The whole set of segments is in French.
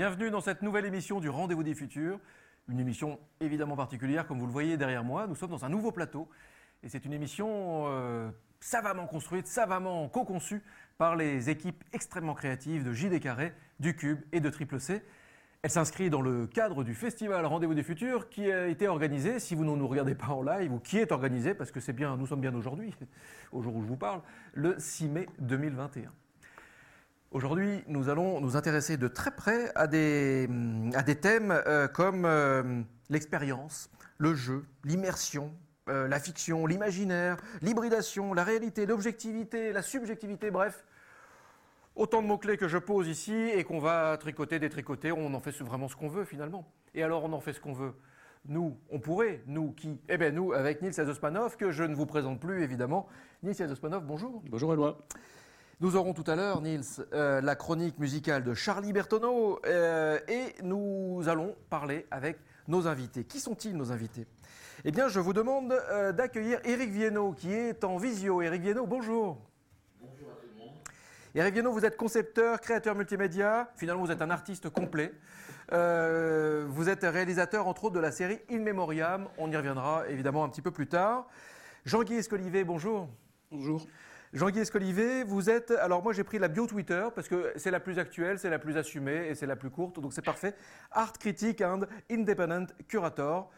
Bienvenue dans cette nouvelle émission du Rendez-vous des Futurs. Une émission évidemment particulière, comme vous le voyez derrière moi. Nous sommes dans un nouveau plateau. Et c'est une émission euh, savamment construite, savamment co-conçue par les équipes extrêmement créatives de JD Carré, du Cube et de Triple C. Elle s'inscrit dans le cadre du festival Rendez-vous des Futurs qui a été organisé, si vous ne nous regardez pas en live, ou qui est organisé, parce que c'est bien, nous sommes bien aujourd'hui, au jour où je vous parle, le 6 mai 2021. Aujourd'hui, nous allons nous intéresser de très près à des, thèmes euh, comme euh, l'expérience, le jeu, l'immersion, euh, la fiction, l'imaginaire, l'hybridation, la réalité, l'objectivité, la subjectivité, bref. Autant de mots-clés que je pose ici et qu'on va tricoter, détricoter, on en fait vraiment ce qu'on veut finalement. Et alors on en fait ce qu'on veut. Nous, on pourrait, nous qui Eh bien nous, avec Nils Azospanov, que je ne vous présente plus évidemment. Nils Azospanov, bonjour. Bonjour Eloi. Nous aurons tout à l'heure, Nils, euh, la chronique musicale de Charlie Bertoneau euh, et nous allons parler avec nos invités. Qui sont-ils nos invités? Eh bien, je vous demande euh, d'accueillir Eric Viennot qui est en visio. Eric Viennot, bonjour. Bonjour à tout le monde. Eric Viennot, vous êtes concepteur, créateur multimédia. Finalement, vous êtes un artiste complet. Euh, vous êtes réalisateur, entre autres, de la série In Memoriam. On y reviendra évidemment un petit peu plus tard. Jean-Guy Escolivet, bonjour. Bonjour. Jean-Guy Escolivet, vous êtes. Alors, moi, j'ai pris la bio Twitter parce que c'est la plus actuelle, c'est la plus assumée et c'est la plus courte, donc c'est parfait. Art Critic and Independent Curator.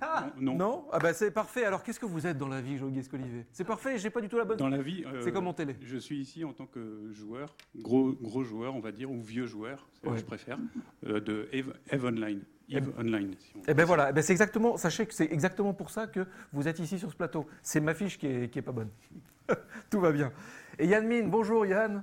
Ah, non. Non? Ah, bah c'est parfait. Alors, qu'est-ce que vous êtes dans la vie, Jean-Guy Escolivet? C'est parfait, j'ai pas du tout la bonne. Dans la vie, euh, C'est comme en télé? Je suis ici en tant que joueur, gros, gros joueur, on va dire, ou vieux joueur, c'est Ouais. je préfère, euh, de Eve, Eve Online. Eve Online. si on- Eh ben voilà, eh ben c'est exactement, sachez que c'est exactement pour ça que vous êtes ici sur ce plateau. C'est ma fiche qui est, qui est pas bonne. Tout va bien. Et Yann Mine, bonjour Yann.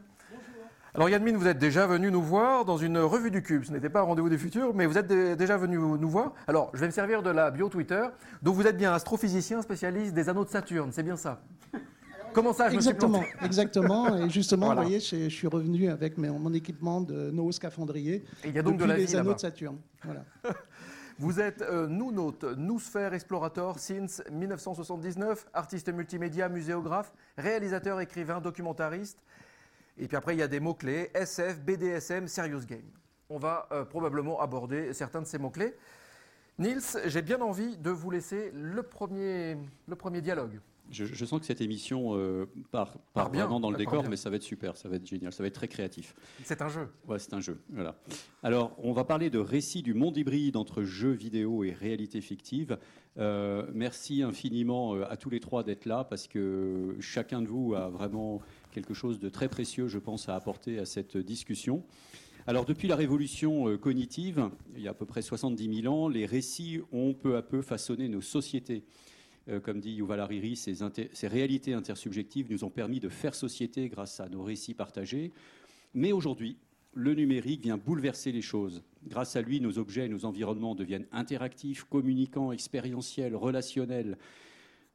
Alors Yann Mine, vous êtes déjà venu nous voir dans une revue du Cube. Ce n'était pas un rendez-vous des futurs, mais vous êtes dé- déjà venu nous voir. Alors, je vais me servir de la bio Twitter. Donc vous êtes bien astrophysicien spécialiste des anneaux de Saturne, c'est bien ça? Comment ça, je me suis Exactement, planté? exactement. Et justement, Voilà. vous voyez, je, je suis revenu avec mes- mon équipement de Noos Scaphandrier. Et il y a donc de la vie anneaux de Saturne. Voilà. Vous êtes euh, Nounote, Noosphere Explorator since 1979, artiste multimédia, muséographe, réalisateur, écrivain, documentariste. Et puis après, il y a des mots-clés SF, BDSM, Serious Game. On va euh, probablement aborder certains de ces mots-clés. Nils, j'ai bien envie de vous laisser le premier, le premier dialogue. Je, je sens que cette émission euh, part, part bien, vraiment dans le décor, bien. mais ça va être super, ça va être génial, ça va être très créatif. C'est un jeu. Ouais, c'est un jeu. Voilà. Alors, on va parler de récits du monde hybride entre jeux vidéo et réalité fictive. Euh, merci infiniment euh, à tous les trois d'être là, parce que chacun de vous a vraiment quelque chose de très précieux, je pense, à apporter à cette discussion. Alors, depuis la révolution euh, cognitive, il y a à peu près 70 000 ans, les récits ont peu à peu façonné nos sociétés. Euh, comme dit Yuval Hariri, ces, ces réalités intersubjectives nous ont permis de faire société grâce à nos récits partagés. Mais aujourd'hui, le numérique vient bouleverser les choses. Grâce à lui, nos objets et nos environnements deviennent interactifs, communicants, expérientiels, relationnels.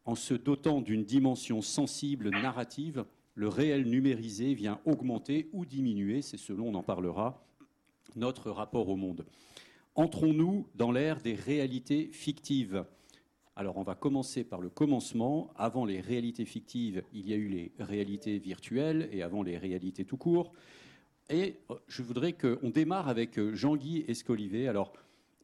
En se dotant d'une dimension sensible, narrative, le réel numérisé vient augmenter ou diminuer, c'est selon, on en parlera, notre rapport au monde. Entrons-nous dans l'ère des réalités fictives alors on va commencer par le commencement. Avant les réalités fictives, il y a eu les réalités virtuelles et avant les réalités tout court. Et euh, je voudrais qu'on démarre avec euh, Jean-Guy Escolivet. Alors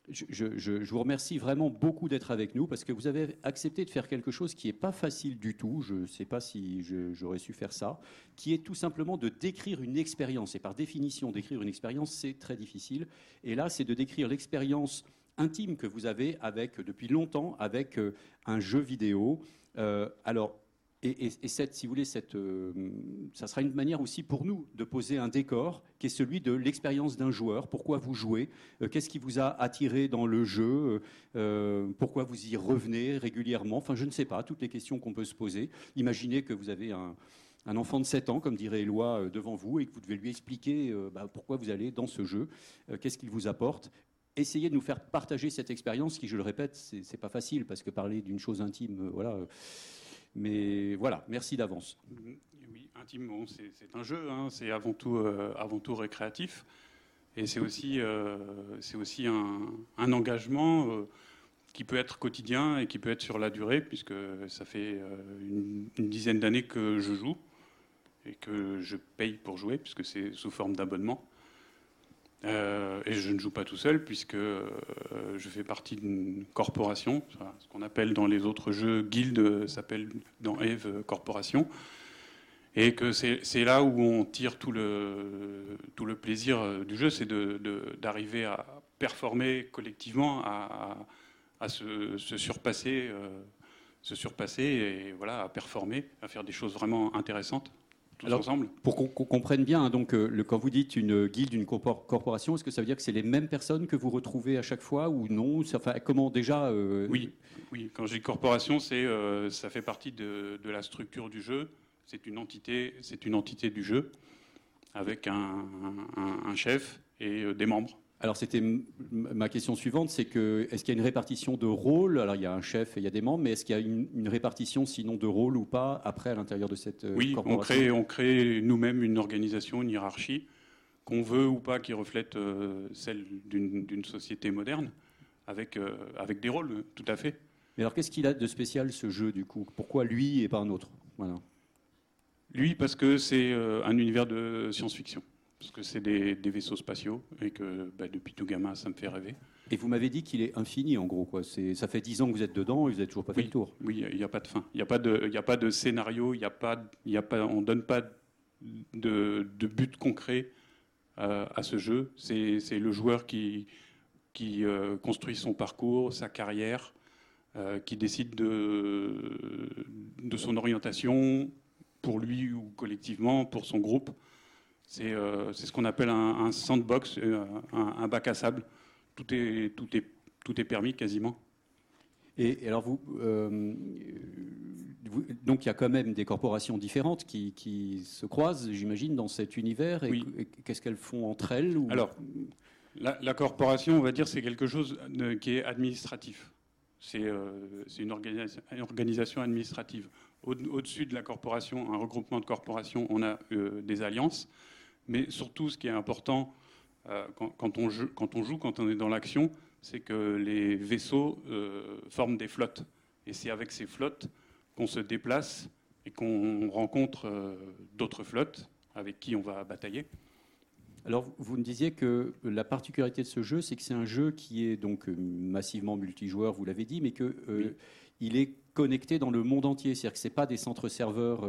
je, vous remercie vraiment beaucoup d'être avec nous parce que vous avez accepté de faire quelque chose qui n'est pas facile du tout. Je ne sais pas si j'aurais su faire ça, qui est tout simplement de décrire une expérience. Et par définition, décrire une expérience, c'est très difficile. Et là, c'est de décrire l'expérience intime que vous avez depuis longtemps avec euh, un jeu vidéo. Euh, alors, et, et- et cette, si vous voulez, cette, euh, ça sera une manière aussi pour nous de poser un décor qui est celui de l'expérience d'un joueur. Pourquoi vous jouez? Euh, Qu'est-ce qui vous a attiré dans le jeu? Euh, Pourquoi vous y revenez régulièrement? Enfin, je ne sais pas, toutes les questions qu'on peut se poser. Imaginez que vous avez un, enfant de 7 ans, comme dirait Éloi, devant vous et que vous devez lui expliquer bah, pourquoi vous allez dans ce jeu, qu'est-ce qu'il vous apporte. Essayez de nous faire partager cette expérience qui, je le répète, c'est pas facile parce que parler d'une chose intime, voilà. Mais voilà, merci d'avance. Oui, intime, bon, c'est un jeu, hein, c'est avant tout, euh, avant tout récréatif. Et c'est aussi, euh, aussi un, engagement euh, qui peut être quotidien et qui peut être sur la durée, puisque ça fait une dizaine d'années que je joue et que je paye pour jouer, puisque c'est sous forme d'abonnement. Euh, et je ne joue pas tout seul puisque euh, je fais partie d'une corporation, ce qu'on appelle dans les autres jeux guild, s'appelle dans Eve corporation, et que c'est là où on tire tout le, tout le plaisir du jeu, c'est d'arriver à performer collectivement, à, à se, surpasser, se surpasser et voilà, à performer, à faire des choses vraiment intéressantes ensemble Pour qu'on comprenne bien, hein, donc, euh, le, quand vous dites une guilde, une corporation, est-ce que ça veut dire que c'est les mêmes personnes que vous retrouvez à chaque fois ou non? Ça, Comment déjà euh, Oui, oui. Quand j'ai corporation, c'est euh, ça fait partie de, la structure du jeu. C'est une entité, c'est une entité du jeu avec un chef et des membres. Alors c'était ma question suivante, c'est que est-ce qu'il y a une répartition de rôles? Alors il y a un chef et il y a des membres, mais est-ce qu'il y a une, répartition sinon de rôles ou pas après à l'intérieur de cette euh, oui, corporation? Oui, on crée, nous-mêmes une organisation, une hiérarchie qu'on veut ou pas qui reflète euh, celle d'une société moderne, avec, euh, avec des rôles, tout à fait. Mais alors qu'est-ce qu'il a de spécial ce jeu du coup? Pourquoi lui et pas un autre? Voilà. Lui parce que c'est un univers de science-fiction parce que c'est des, vaisseaux spatiaux et que bah, depuis tout gamin, ça me fait rêver. Et vous m'avez dit qu'il est infini, en gros. Quoi. Ça fait dix ans que vous êtes dedans et vous n'avez toujours pas fait le tour. Oui, il n'y a pas de fin. Il n'y a, pas de, a pas de scénario, y a pas, y a pas, on ne donne pas de, but concret euh, à ce jeu. C'est le joueur qui, qui euh, construit son parcours, sa carrière, euh, qui décide de, de son orientation pour lui ou collectivement, pour son groupe. Euh, c'est ce qu'on appelle un, sandbox, euh, un, bac à sable. Tout est, tout est, tout est permis quasiment. Et, alors euh, vous, donc il y a quand même des corporations différentes qui, qui se croisent, j'imagine, dans cet univers. Et, qu'est-ce qu'elles font entre elles Alors, la, corporation, on va dire, c'est quelque chose qui est administratif. C'est une, organisation, une, organisation, administrative. Au-dessus de la corporation, un regroupement de corporations, on a des alliances. Mais surtout, ce qui est important euh, quand, on joue, quand, on joue, quand on est dans l'action, c'est que les vaisseaux euh, forment des flottes. Et c'est avec ces flottes qu'on se déplace et qu'on rencontre euh, d'autres flottes avec qui on va batailler. Alors, vous me disiez que la particularité de ce jeu, c'est que c'est un jeu qui est donc massivement multijoueur, vous l'avez dit, mais que il est connecté dans le monde entier. C'est-à-dire que ce pas des centres serveurs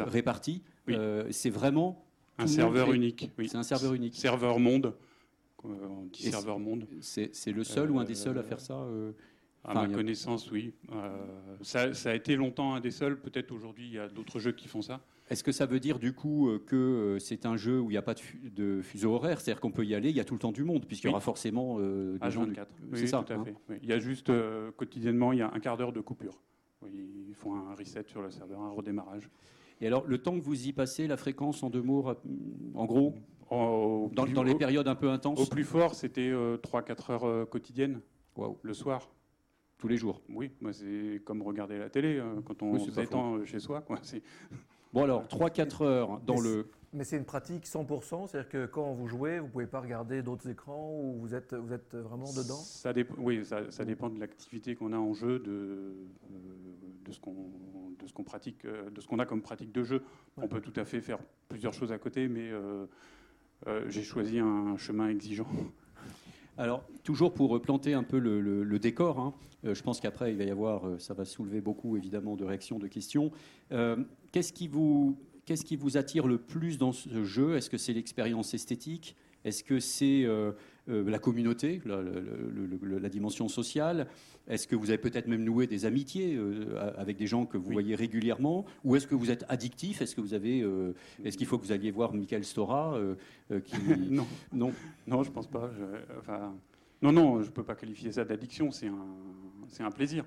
répartis. c'est vraiment un serveur unique, oui. C'est un serveur unique. Serveur monde. On dit serveur monde. C'est le seul ou un des seuls à faire ça euh, À ma connaissance, oui. Euh, ça, a été longtemps un des seuls. Peut-être aujourd'hui, il y a d'autres jeux qui font ça. Est-ce que ça veut dire du coup euh, que c'est un jeu où il n'y a pas de, fuseau horaire? C'est-à-dire qu'on peut y aller, il y a tout le temps du monde, puisqu'il y aura forcément des gens. 24. c'est ça. Tout à hein fait. Il y a juste quotidiennement, il y a un quart d'heure de coupure. Ils font un reset sur le serveur, un redémarrage. Et alors, le temps que vous y passez, la fréquence en deux mots, en gros, dans, les périodes un peu intenses Au plus fort, c'était 3-4 euh, heures euh, quotidiennes, le soir. Tous les jours Oui, moi c'est comme regarder la télé euh, quand on s'étend chez soi. Quoi. Bon alors, 3-4 heures dans le... Mais c'est une pratique 100%, c'est-à-dire que quand vous jouez, vous ne pouvez pas regarder d'autres écrans ou vous êtes, vous êtes vraiment dedans? ça Oui, ça, dépend de l'activité qu'on a en jeu, de, de ce qu'on de ce qu'on pratique, euh, de ce qu'on a comme pratique de jeu. On peut tout à fait faire plusieurs choses à côté, mais euh, euh, j'ai choisi un chemin exigeant. Alors, toujours pour planter un peu le, décor, hein, je pense qu'après, il va y avoir, ça va soulever beaucoup évidemment de réactions, de questions. qu'est-ce, qui vous, qu'est-ce qui vous attire le plus dans ce jeu? Est-ce que c'est l'expérience esthétique? Est-ce que c'est euh, la communauté, la, dimension sociale? Est-ce que vous avez peut-être même noué des amitiés euh, avec des gens que vous voyez régulièrement? Ou est-ce que vous êtes addictif? Est-ce que vous avez, euh, est-ce qu'il faut que vous alliez voir Michael Stora qui... non. non, non, je pense pas. enfin, non, non, je peux pas qualifier ça d'addiction. C'est un, c'est un plaisir.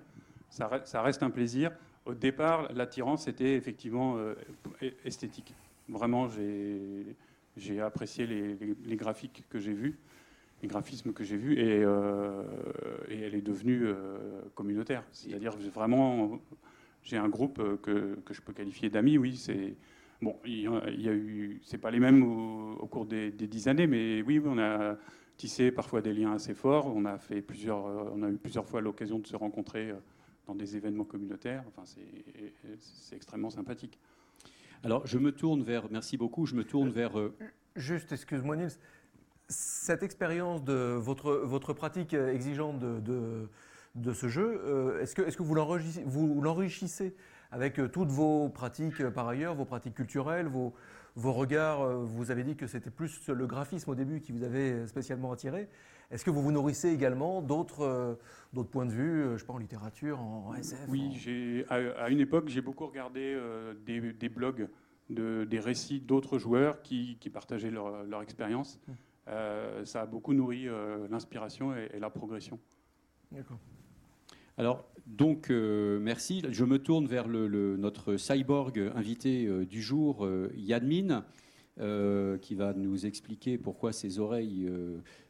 Ça, ça, reste un plaisir. Au départ, l'attirance était effectivement esthétique. Vraiment, j'ai, apprécié les, graphiques que j'ai vus les graphismes que j'ai vus et, euh, elle est devenue euh, communautaire. C'est-à-dire vraiment, j'ai un groupe euh, que, je peux qualifier d'amis. Oui, c'est bon. Il y a eu, c'est pas les mêmes au, cours des, dix années, mais oui, on a tissé parfois des liens assez forts. On a fait plusieurs, on a eu plusieurs fois l'occasion de se rencontrer dans des événements communautaires. Enfin, c'est extrêmement sympathique. Alors, je me tourne vers, merci beaucoup, je me tourne vers. Juste, excuse-moi Nils, cette expérience de votre, votre pratique exigeante de, de, de ce jeu, euh, est-ce que, est que vous l'enrichissez avec euh, toutes vos pratiques euh, par ailleurs, vos pratiques culturelles, vos, vos regards Vous avez dit que c'était plus le graphisme au début qui vous avait spécialement attiré. Est-ce que vous vous nourrissez également d'autres d'autres points de vue, je sais pas, en littérature, en SF Oui, à, à, une époque, j'ai beaucoup regardé des, des, blogs de, des récits d'autres joueurs qui, qui, partageaient leur, leur expérience. Hum. Euh, ça a beaucoup nourri euh, l'inspiration et, la progression. D'accord. Alors, donc, euh, merci. Je me tourne vers le, notre cyborg invité du jour, Yadmin, qui va nous expliquer pourquoi ses oreilles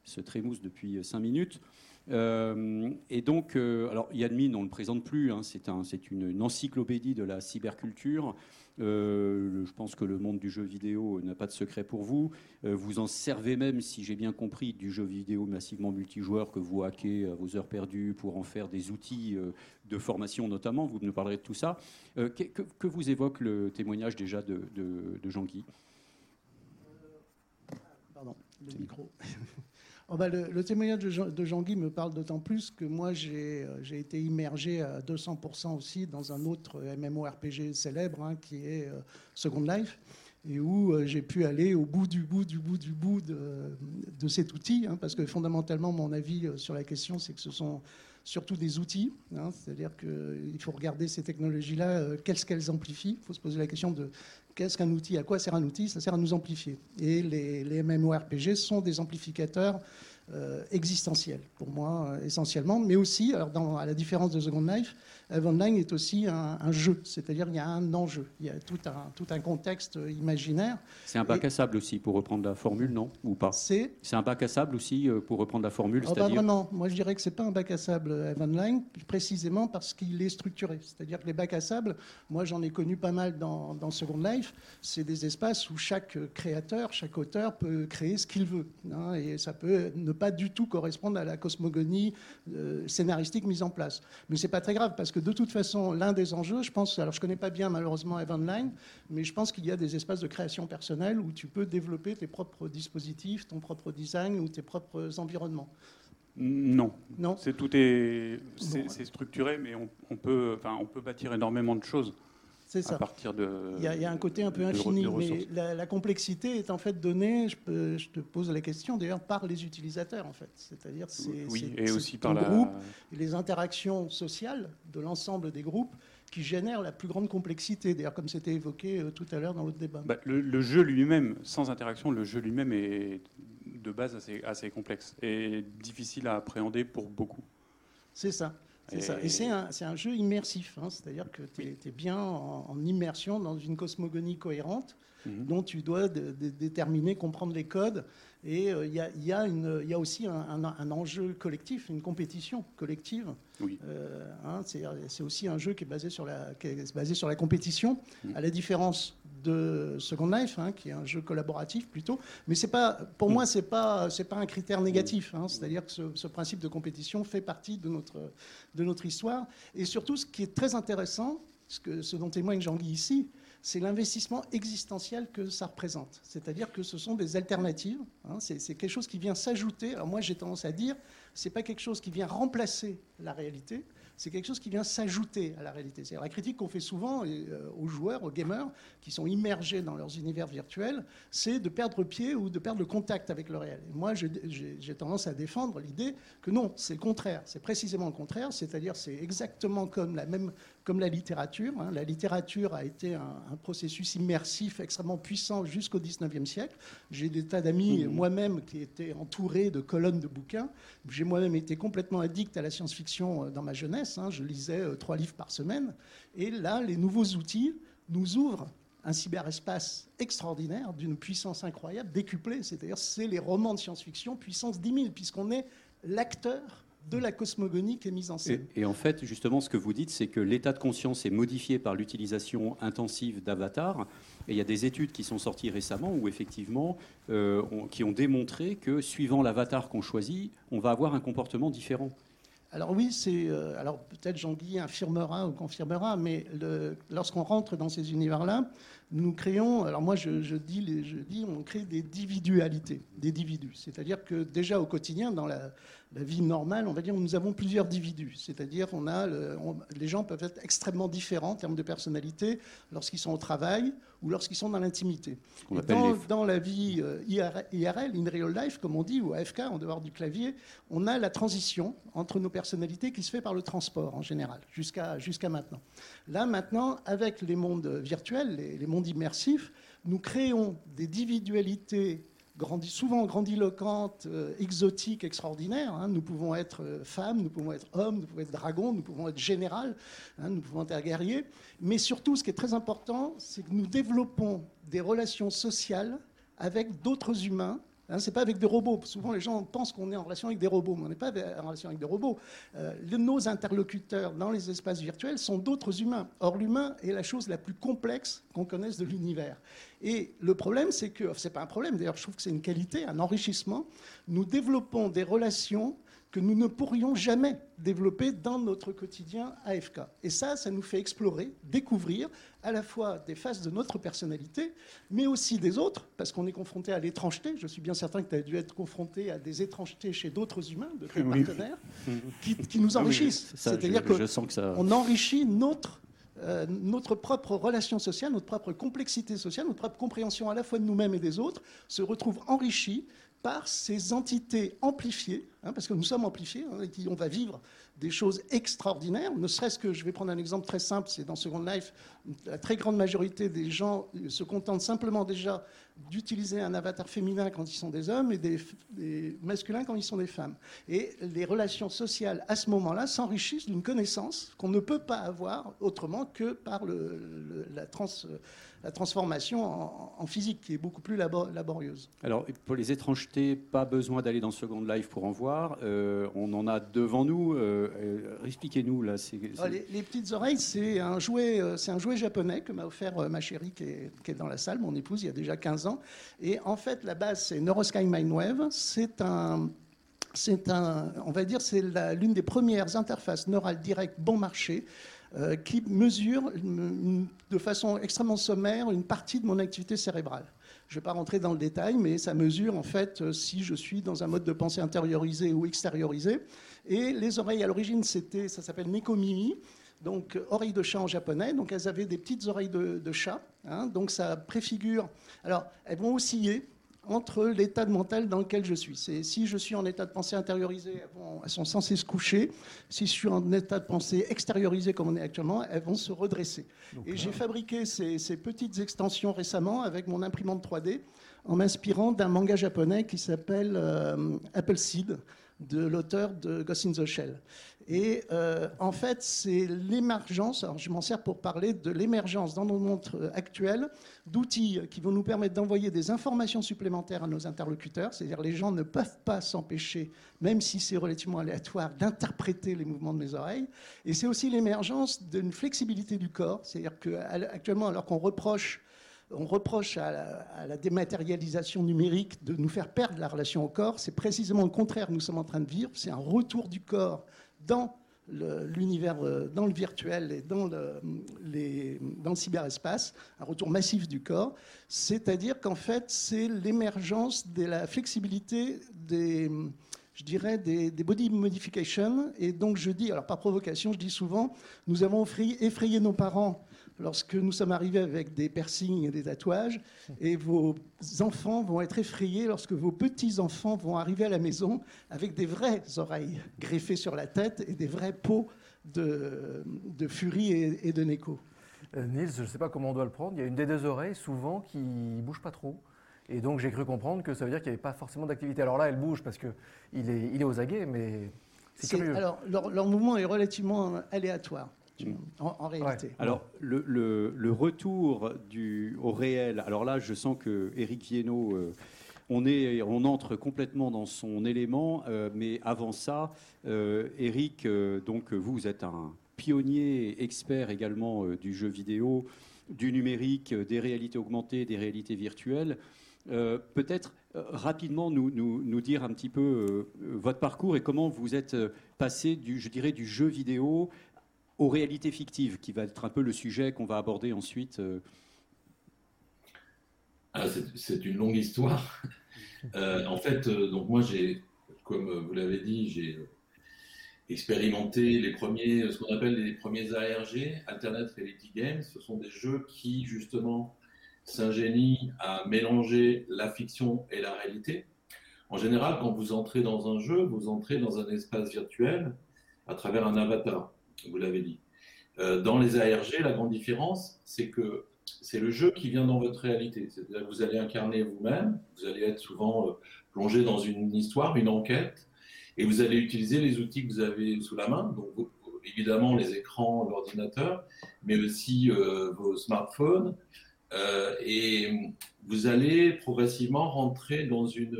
se trémoussent depuis cinq minutes. et donc, alors Yadmin, on ne le présente plus, hein, c'est un, une, une, encyclopédie de la cyberculture. Euh, je pense que le monde du jeu vidéo n'a pas de secret pour vous. Euh, vous en servez même, si j'ai bien compris, du jeu vidéo massivement multijoueur que vous hackez à vos heures perdues pour en faire des outils euh, de formation notamment. Vous nous parlerez de tout ça. Que, vous évoque le témoignage déjà de, Jean-Guy? Pardon, le micro. Oh, bah, le, témoignage de Jean-Guy me parle d'autant plus que moi, j'ai euh, été immergé à 200% aussi dans un autre MMORPG célèbre hein, qui est euh, Second Life et où euh, j'ai pu aller au bout du bout du bout du bout de, cet outil, hein, parce que fondamentalement, mon avis sur la question, c'est que ce sont surtout des outils, hein, c'est-à-dire qu'il faut regarder ces technologies-là, qu'est-ce qu'elles amplifient, il faut se poser la question de Qu'est-ce qu'un outil À quoi sert un outil? Ça sert à nous amplifier. Et les, MMORPG sont des amplificateurs euh, existentiels, pour moi, euh, essentiellement. Mais aussi, à la différence de Second Life, Online est aussi un, jeu, c'est-à-dire il y a un enjeu, il y a tout un, tout un contexte imaginaire. C'est un bac à sable aussi, pour reprendre la formule, non Ou pas? C'est un bac à sable aussi, euh, pour reprendre la formule oh, Pas vraiment. Moi, je dirais que ce n'est pas un bac à sable Eve Online, précisément parce qu'il est structuré. C'est-à-dire que les bacs à sable, moi, j'en ai connu pas mal dans, dans Second Life. C'est des espaces où chaque créateur, chaque auteur peut créer ce qu'il veut. Hein, et ça peut ne pas du tout correspondre à la cosmogonie euh, scénaristique mise en place. Mais c'est pas très grave parce que que de toute façon, l'un des enjeux, je pense, alors je ne connais pas bien malheureusement Evenline, mais je pense qu'il y a des espaces de création personnelle où tu peux développer tes propres dispositifs, ton propre design ou tes propres environnements. Non. Non. C'est tout est, c'est structuré, mais on, peut, enfin, on peut bâtir énormément de choses. C'est ça. À partir de. Il y, a, un côté un peu infini, mais la, complexité est en fait donnée. Je, peux, je te pose la question d'ailleurs par les utilisateurs en fait, c'est-à-dire c'est oui, et aussi par le groupe et les interactions sociales de l'ensemble des groupes qui génèrent la plus grande complexité. D'ailleurs, comme c'était évoqué euh, tout à l'heure dans l'autre débat. Bah, le, jeu lui-même, sans interaction, le jeu lui-même est de base assez, assez complexe et difficile à appréhender pour beaucoup. C'est ça. C'est ça. Et c'est un, un, jeu immersif, hein. c'est-à-dire que tu es, bien en, immersion dans une cosmogonie cohérente mhm. dont tu dois déterminer, comprendre les codes. Et euh, il y, a aussi un, un, enjeu collectif, une compétition collective. Oui. Euh, hein, c'est aussi un jeu qui est basé sur la, qui est basé sur la compétition, mhm. à la différence de Second Life, hein, qui est un jeu collaboratif plutôt. Mais c'est pas, pour moi, c'est pas, c'est pas un critère négatif. Hein. C'est-à-dire que ce, principe de compétition fait partie de notre, de notre histoire. Et surtout, ce qui est très intéressant, ce, que, ce dont témoigne Jean-Guy ici, c'est l'investissement existentiel que ça représente. C'est-à-dire que ce sont des alternatives. Hein. c'est, quelque chose qui vient s'ajouter. Alors moi, j'ai tendance à dire, c'est pas quelque chose qui vient remplacer la réalité c'est quelque chose qui vient s'ajouter à la réalité. C'est la critique qu'on fait souvent euh, aux joueurs, aux gamers, qui sont immergés dans leurs univers virtuels, c'est de perdre pied ou de perdre le contact avec le réel. moi, j'ai tendance à défendre l'idée que non, c'est le contraire. C'est précisément le contraire, c'est-à-dire c'est exactement comme la même comme la littérature. Hein. La littérature a été un, processus immersif extrêmement puissant jusqu'au XIXe siècle. J'ai des tas d'amis, mmh. moi-même, qui étaient entourés de colonnes de bouquins. J'ai moi-même été complètement addict à la science-fiction euh, dans ma jeunesse. Hein. Je lisais euh, trois livres par semaine. Et là, les nouveaux outils nous ouvrent un cyberespace extraordinaire, d'une puissance incroyable, décuplée. C'est-à-dire, c'est les romans de science-fiction, puissance 10 000, puisqu'on est l'acteur de la cosmogonie qui est mise en scène. Et, en fait, justement, ce que vous dites, c'est que l'état de conscience est modifié par l'utilisation intensive d'avatars. Et il y a des études qui sont sorties récemment où, effectivement, euh, qui ont démontré que suivant l'avatar qu'on choisit, on va avoir un comportement différent. Alors oui, c'est euh, alors peut-être Jean-Guy infirmera ou confirmera, mais lorsqu'on rentre dans ces univers-là, nous créons, alors moi je, dis, je dis, on crée des individualités, des individus. C'est-à-dire que déjà au quotidien, dans la, vie normale, on va dire, nous avons plusieurs individus. C'est-à-dire, on a, les gens peuvent être extrêmement différents en termes de personnalité lorsqu'ils sont au travail ou lorsqu'ils sont dans l'intimité. Dans, dans, la vie euh, IRL, in real life, comme on dit, ou AFK, en dehors du clavier, on a la transition entre nos personnalités qui se fait par le transport en général, jusqu'à jusqu'à maintenant. Là, maintenant, avec les mondes virtuels, les, les mondes immersifs, nous créons des individualités souvent grandiloquentes, euh, exotiques, extraordinaires. Hein. Nous pouvons être euh, femmes, nous pouvons être hommes, nous pouvons être dragons, nous pouvons être général, hein, nous pouvons être guerriers. Mais surtout, ce qui est très important, c'est que nous développons des relations sociales avec d'autres humains Hein, ce n'est pas avec des robots. Souvent, les gens pensent qu'on est en relation avec des robots, mais on n'est pas en relation avec des robots. Euh, nos interlocuteurs dans les espaces virtuels sont d'autres humains. Or, l'humain est la chose la plus complexe qu'on connaisse de l'univers. Et le problème, c'est que, ce n'est pas un problème, d'ailleurs, je trouve que c'est une qualité, un enrichissement. Nous développons des relations que nous ne pourrions jamais développer dans notre quotidien AFK. Et ça, ça nous fait explorer, découvrir à la fois des faces de notre personnalité, mais aussi des autres, parce qu'on est confronté à l'étrangeté. Je suis bien certain que tu as dû être confronté à des étrangetés chez d'autres humains, de tes partenaires, qui, nous enrichissent. C'est-à-dire qu'on enrichit notre euh, notre propre relation sociale, notre propre complexité sociale, notre propre compréhension à la fois de nous-mêmes et des autres se retrouve enrichie par ces entités amplifiées, hein, parce que nous sommes amplifiés, hein, et on va vivre des choses extraordinaires, ne serait-ce que, je vais prendre un exemple très simple, c'est dans Second Life, la très grande majorité des gens se contentent simplement déjà d'utiliser un avatar féminin quand ils sont des hommes et des, masculins quand ils sont des femmes. Et les relations sociales à ce moment-là s'enrichissent d'une connaissance qu'on ne peut pas avoir autrement que par la transformation en, physique, qui est beaucoup plus laborieuse. Alors, pour les étrangetés, pas besoin d'aller dans Second Life pour en voir. Euh, on en a devant nous. Euh, euh, expliquez-nous, là. Ah, les, petites oreilles, c'est un, jouet, c'est un jouet japonais que m'a offert ma chérie qui est, dans la salle, mon épouse, il y a déjà 15 ans. Et en fait, la base, c'est Neurosky Mindwave. C'est un c'est un, on va dire, c'est l'une des premières interfaces neurales directes bon marché qui mesure de façon extrêmement sommaire une partie de mon activité cérébrale. Je ne vais pas rentrer dans le détail, mais ça mesure en fait euh, si je suis dans un mode de pensée intériorisé ou extériorisé. Et les oreilles à l'origine, c'était, ça s'appelle Nekomimi, donc oreilles de chat en japonais. Donc elles avaient des petites oreilles de, chat. Hein. donc ça préfigure. Alors elles vont osciller entre l'état de mental dans lequel je suis. C'est si je suis en état de pensée intériorisé, elles, sont censées se coucher. Si je suis en état de pensée extériorisé comme on est actuellement, elles vont se redresser. Et j'ai fabriqué ces, petites extensions récemment avec mon imprimante 3D en m'inspirant d'un manga japonais qui s'appelle euh, Apple Seed de l'auteur de Ghost in the Shell. Et euh, en fait, c'est l'émergence, alors je m'en sers pour parler de l'émergence dans nos montres actuelles d'outils qui vont nous permettre d'envoyer des informations supplémentaires à nos interlocuteurs, c'est-à-dire les gens ne peuvent pas s'empêcher, même si c'est relativement aléatoire, d'interpréter les mouvements de mes oreilles. Et c'est aussi l'émergence d'une flexibilité du corps, c'est-à-dire qu'actuellement, alors qu'on reproche on reproche à la, dématérialisation numérique de nous faire perdre la relation au corps. C'est précisément le contraire que nous sommes en train de vivre. C'est un retour du corps dans l'univers, euh, dans le virtuel et dans le, dans le cyberespace, un retour massif du corps. C'est-à-dire qu'en fait, c'est l'émergence de la flexibilité des je dirais, des, body modifications. Et donc, je dis, alors par provocation, je dis souvent, nous avons effrayé nos parents lorsque nous sommes arrivés avec des piercings et des tatouages, et vos enfants vont être effrayés lorsque vos petits-enfants vont arriver à la maison avec des vraies oreilles greffées sur la tête et des vraies peaux de, de furie et, de Neko. Euh, Nils, je ne sais pas comment on doit le prendre. Il y a une des deux oreilles souvent qui ne bouge pas trop. Et donc j'ai cru comprendre que ça veut dire qu'il n'y avait pas forcément d'activité. Alors là, elle bouge parce qu'il est, il est aux aguets, mais c'est curieux. Alors leur, leur, mouvement est relativement aléatoire. En, réalité. Alors, le, retour du, au réel, alors là, je sens que Eric Viennot, euh, on, est, on entre complètement dans son élément, euh, mais avant ça, euh, Eric, donc vous êtes un pionnier, expert également du jeu vidéo, du numérique, des réalités augmentées, des réalités virtuelles. Peut-être rapidement nous, nous, nous, dire un petit peu votre parcours et comment vous êtes passé du, je dirais, du jeu vidéo aux réalités fictives, qui va être un peu le sujet qu'on va aborder ensuite. Ah, c'est une longue histoire. en fait, donc moi, j'ai, comme vous l'avez dit, j'ai expérimenter les premiers, ce qu'on appelle les premiers ARG, Alternate Reality Games. Ce sont des jeux qui, justement, s'ingénient à mélanger la fiction et la réalité. En général, quand vous entrez dans un jeu, vous entrez dans un espace virtuel à travers un avatar, vous l'avez dit. Euh, dans les ARG, la grande différence, c'est que c'est le jeu qui vient dans votre réalité. C'est-à-dire que vous allez incarner vous-même, vous allez être souvent euh, plongé dans une histoire, une enquête, et vous allez utiliser les outils que vous avez sous la main, donc évidemment les écrans, l'ordinateur, mais aussi euh, vos smartphones. Et vous allez progressivement rentrer dans une,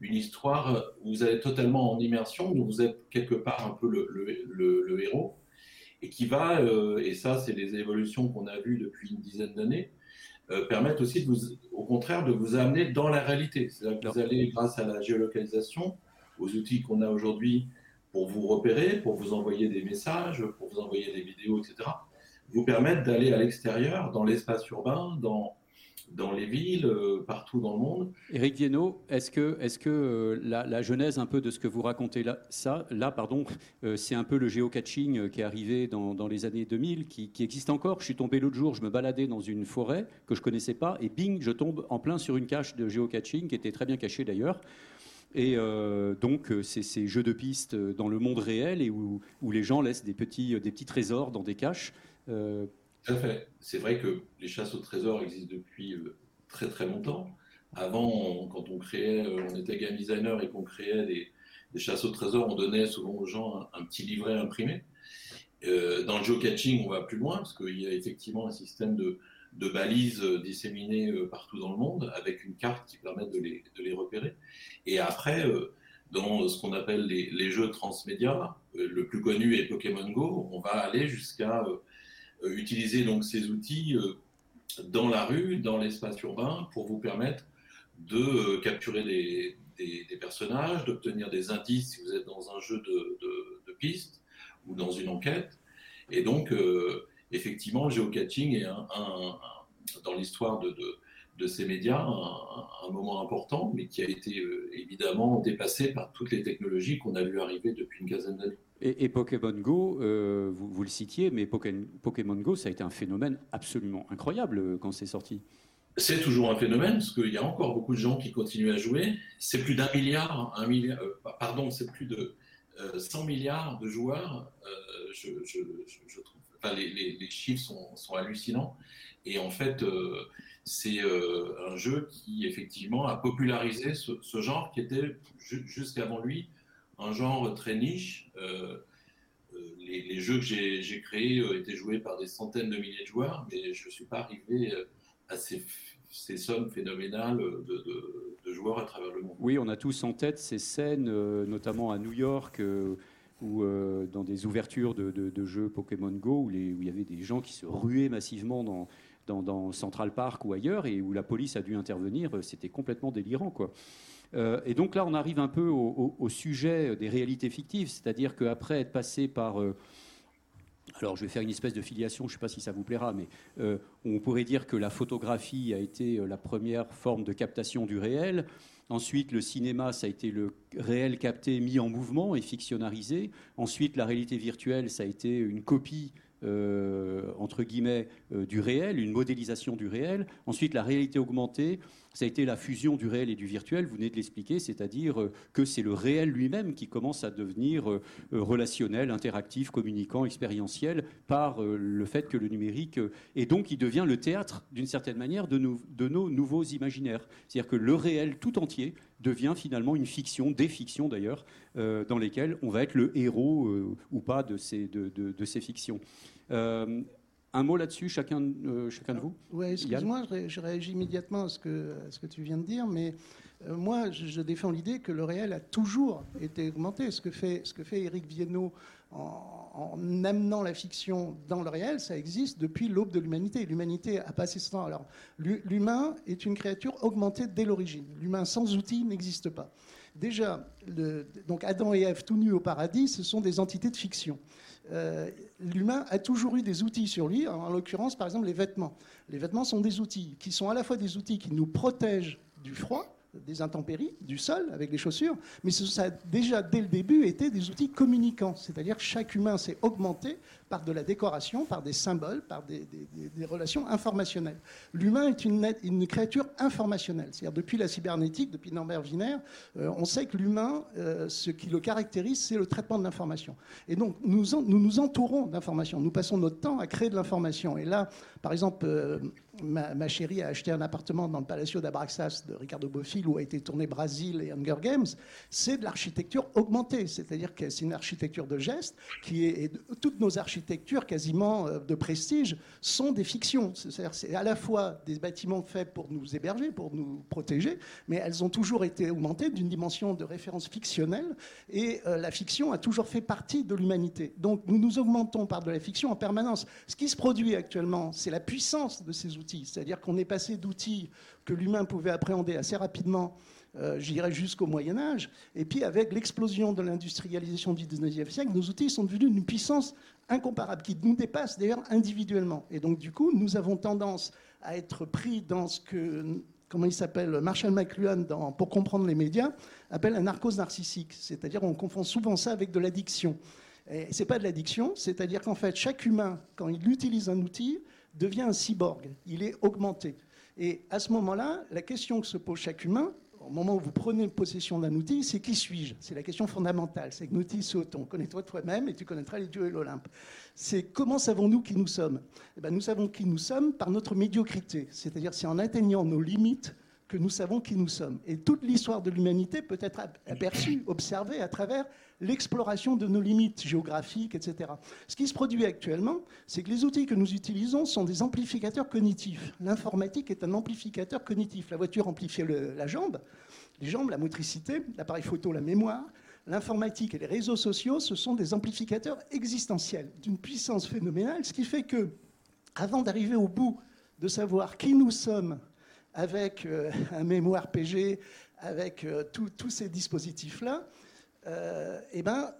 une histoire où vous êtes totalement en immersion, où vous êtes quelque part un peu le, le, le, héros, et qui va, euh, et ça c'est les évolutions qu'on a vues depuis une dizaine d'années, permettre aussi, de vous, au contraire, de vous amener dans la réalité. C'est-à-dire que vous allez, grâce à la géolocalisation, aux outils qu'on a aujourd'hui pour vous repérer, pour vous envoyer des messages, pour vous envoyer des vidéos, etc., vous permettent d'aller à l'extérieur, dans l'espace urbain, dans, dans les villes, euh, partout dans le monde. Éric Viennot, est-ce que, euh, la, genèse un peu de ce que vous racontez là, ça, là pardon, euh, c'est un peu le géocaching qui est arrivé dans, les années 2000, qui, existe encore? Je suis tombé l'autre jour, je me baladais dans une forêt que je connaissais pas, et bing, je tombe en plein sur une cache de géocaching qui était très bien cachée d'ailleurs. Et donc, c'est ces jeux de piste dans le monde réel et où, les gens laissent des petits, des petits trésors dans des caches. C'est vrai que les chasses au trésor existent depuis euh, très très longtemps. Avant, quand on créait, on était game designer et qu'on créait des, des, chasses au trésor, on donnait souvent aux gens un, petit livret imprimé. Euh, dans le geocaching, on va plus loin parce qu'il y a effectivement un système de, balises euh, disséminées euh, partout dans le monde avec une carte qui permet de les, repérer. Et après, euh, dans ce qu'on appelle les, jeux transmédia, le plus connu est Pokémon Go, on va aller jusqu'à utiliser donc ces outils dans la rue, dans l'espace urbain, pour vous permettre de capturer des, personnages, d'obtenir des indices si vous êtes dans un jeu de, de, de piste ou dans une enquête. Et donc, euh, effectivement, le géocaching est un, dans l'histoire de, ces médias un, moment important, mais qui a été euh, évidemment dépassé par toutes les technologies qu'on a vu arriver depuis une quinzaine d'années. Et, Pokémon Go, euh, vous, le citiez, mais Pokémon Go, ça a été un phénomène absolument incroyable euh, quand c'est sorti. C'est toujours un phénomène, parce qu'il y a encore beaucoup de gens qui continuent à jouer. C'est plus d'un milliard, un milliard pardon, c'est plus de 100 milliards de joueurs. je, trouve les, chiffres sont, hallucinants. Et en fait, euh, c'est euh, un jeu qui, effectivement, a popularisé ce, genre qui était, jusqu'avant lui, un genre très niche. Euh, les, jeux que j'ai créés étaient joués par des centaines de milliers de joueurs, mais je ne suis pas arrivé à ces, sommes phénoménales de, joueurs à travers le monde. Oui, on a tous en tête ces scènes, notamment à New York ou euh, dans des ouvertures de, jeux Pokémon Go où, il y avait des gens qui se ruaient massivement dans, dans, Central Park ou ailleurs et où la police a dû intervenir, c'était complètement délirant. Quoi. Euh, et donc là, on arrive un peu au, sujet des réalités fictives, c'est-à-dire qu'après être passé par... Euh, alors je vais faire une espèce de filiation, je ne sais pas si ça vous plaira, mais on pourrait dire que la photographie a été la première forme de captation du réel. Ensuite, le cinéma, ça a été le réel capté, mis en mouvement et fictionnarisé. Ensuite, la réalité virtuelle, ça a été une copie euh, entre guillemets, euh, du réel, une modélisation du réel. Ensuite, la réalité augmentée, ça a été la fusion du réel et du virtuel, vous venez de l'expliquer, c'est-à-dire euh, que c'est le réel lui-même qui commence à devenir relationnel, interactif, communicant, expérientiel, par le fait que le numérique, et donc il devient le théâtre, d'une certaine manière, de, de nos nouveaux imaginaires. C'est-à-dire que le réel tout entier devient finalement une fiction, des fictions d'ailleurs, euh, dans lesquelles on va être le héros euh, ou pas de ces, de, de, ces fictions. Euh, un mot là-dessus, chacun, chacun de vous Oui, excuse-moi, je, réagis immédiatement à ce, que, à ce que tu viens de dire, mais moi, je, défends l'idée que le réel a toujours été augmenté. Ce que fait, ce que fait Éric Viennot en, amenant la fiction dans le réel, ça existe depuis l'aube de l'humanité. L'humanité a passé ce temps. Alors, l'humain est une créature augmentée dès l'origine. L'humain sans outils n'existe pas. Déjà, donc Adam et Ève tout nus au paradis, ce sont des entités de fiction. Euh, l'humain a toujours eu des outils sur lui, en l'occurrence par exemple les vêtements. Les vêtements sont des outils qui sont à la fois des outils qui nous protègent du froid, des intempéries, du sol avec les chaussures, mais ça a déjà dès le début été des outils communicants, c'est-à-dire que chaque humain s'est augmenté par de la décoration, par des symboles, par des, relations informationnelles. L'humain est une, créature informationnelle, c'est-à-dire depuis la cybernétique, depuis Norbert Wiener, euh, on sait que l'humain, euh, ce qui le caractérise, c'est le traitement de l'information. Et donc nous, nous nous entourons d'informations, nous passons notre temps à créer de l'information. Et là, par exemple, euh, ma, chérie a acheté un appartement dans le Palacio d'Abraxas de Ricardo Bofill où a été tourné Brésil et Hunger Games. C'est de l'architecture augmentée, c'est-à-dire que c'est une architecture de geste qui est, toutes nos architectures quasiment euh, de prestige sont des fictions. C'est-à-dire c'est à la fois des bâtiments faits pour nous héberger, pour nous protéger, mais elles ont toujours été augmentées d'une dimension de référence fictionnelle et euh, la fiction a toujours fait partie de l'humanité. Donc nous nous augmentons par de la fiction en permanence. Ce qui se produit actuellement, c'est la puissance de ces outils c'est-à-dire qu'on est passé d'outils que l'humain pouvait appréhender assez rapidement, euh, j'irais jusqu'au Moyen Âge, et puis avec l'explosion de l'industrialisation du 19e siècle, nos outils sont devenus d'une puissance incomparable, qui nous dépasse d'ailleurs individuellement. Et donc du coup, nous avons tendance à être pris dans ce que comment il s'appelle, Marshall McLuhan, dans Pour comprendre les médias, appelle un narcose narcissique. C'est-à-dire, on confond souvent ça avec de l'addiction. Et c'est pas de l'addiction, c'est-à-dire qu'en fait, chaque humain, quand il utilise un outil, devient un cyborg, il est augmenté. Et à ce moment-là, la question que se pose chaque humain, au moment où vous prenez possession d'un outil, c'est qui suis-je? C'est la question fondamentale. C'est que outil ton. Connais-toi toi-même et tu connaîtras les dieux et l'Olympe. C'est comment savons-nous qui nous sommes? Eh ben, Nous savons qui nous sommes par notre médiocrité. C'est-à-dire c'est en atteignant nos limites que nous savons qui nous sommes. Et toute l'histoire de l'humanité peut être aperçue, observée à travers l'exploration de nos limites géographiques, etc. Ce qui se produit actuellement, c'est que les outils que nous utilisons sont des amplificateurs cognitifs. L'informatique est un amplificateur cognitif. La voiture amplifie la jambe, les jambes, la motricité, l'appareil photo, la mémoire. L'informatique et les réseaux sociaux, ce sont des amplificateurs existentiels d'une puissance phénoménale, ce qui fait que, avant d'arriver au bout de savoir qui nous sommes avec euh, un mémoire PG, avec euh, tous ces dispositifs-là, euh, eh ben,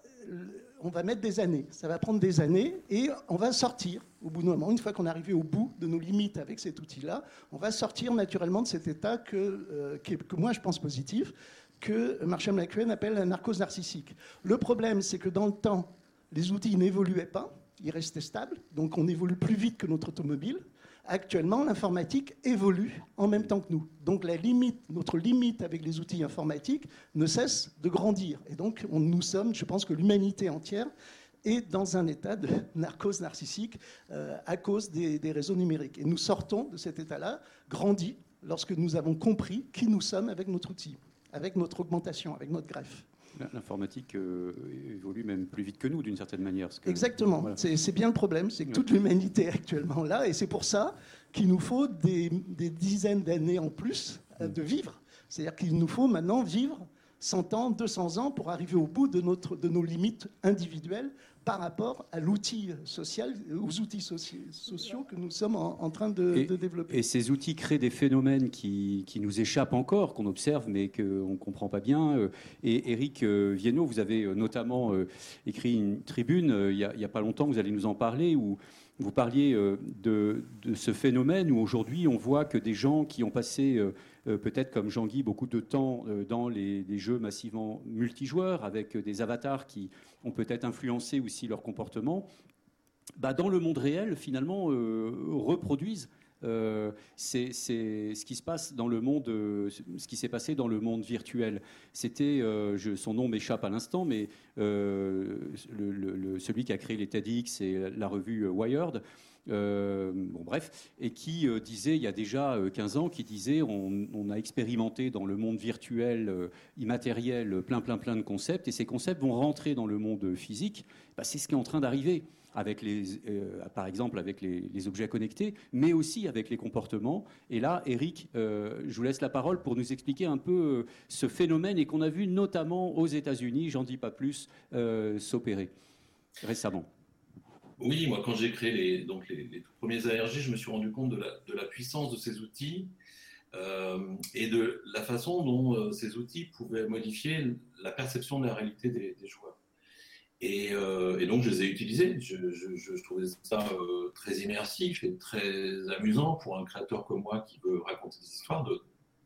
on va mettre des années. Ça va prendre des années et on va sortir au bout d'un moment, une fois qu'on est arrivé au bout de nos limites avec cet outil-là, on va sortir naturellement de cet état que, que moi je pense positif, que Marshall McLuhan appelle un narcose narcissique. Le problème, c'est que dans le temps, les outils n'évoluaient pas, ils restaient stables, donc on évolue plus vite que notre automobile actuellement, l'informatique évolue en même temps que nous. Donc la limite, notre limite avec les outils informatiques ne cesse de grandir. Et donc nous sommes, je pense que l'humanité entière est dans un état de narcose narcissique euh, à cause des, des, réseaux numériques. Et nous sortons de cet état-là, grandi, lorsque nous avons compris qui nous sommes avec notre outil, avec notre augmentation, avec notre greffe. L'informatique euh, évolue même plus vite que nous, d'une certaine manière. Exactement. C'est bien le problème, c'est que toute l'humanité est actuellement là, et c'est pour ça qu'il nous faut des, dizaines d'années en plus euh, de vivre. C'est-à-dire qu'il nous faut maintenant vivre 100 ans, 200 ans pour arriver au bout de, notre, de nos limites individuelles par rapport à l'outil social, aux outils sociaux que nous sommes en, train de, développer. Et ces outils créent des phénomènes qui, nous échappent encore, qu'on observe, mais qu'on ne comprend pas bien. Euh, et Eric euh, Viennot, vous avez euh, notamment écrit une tribune il n'y a, a, pas longtemps, vous allez nous en parler, où vous parliez de, de ce phénomène où aujourd'hui on voit que des gens qui ont passé peut-être comme Jean-Guy, beaucoup de temps euh, dans les, jeux massivement multijoueurs, avec euh, des avatars qui ont peut-être influencé aussi leur comportement, bah, dans le monde réel, finalement, reproduisent c'est ce qui se passe dans le monde, ce qui s'est passé dans le monde virtuel. C'était, son nom m'échappe à l'instant, mais celui qui a créé les TEDx et la revue Wired euh, bon, bref, et qui euh, disait, il y a déjà 15 euh, ans, qui disait on, a expérimenté dans le monde virtuel immatériel plein, plein, plein de concepts, et ces concepts vont rentrer dans le monde physique. Bah, c'est ce qui est en train d'arriver. Avec les, par exemple avec les, objets connectés, mais aussi avec les comportements. Et là, Eric, je vous laisse la parole pour nous expliquer un peu ce phénomène et qu'on a vu notamment aux États-Unis, j'en dis pas plus, s'opérer. récemment. Oui, moi quand j'ai créé les, donc les, premiers ARG, je me suis rendu compte de la, de la puissance de ces outils euh, et de la façon dont euh, ces outils pouvaient modifier la perception de la réalité des, joueurs. Et, et, donc je les ai utilisés. Je, je, je trouvais ça très immersif et très amusant pour un créateur comme moi qui veut raconter des histoires,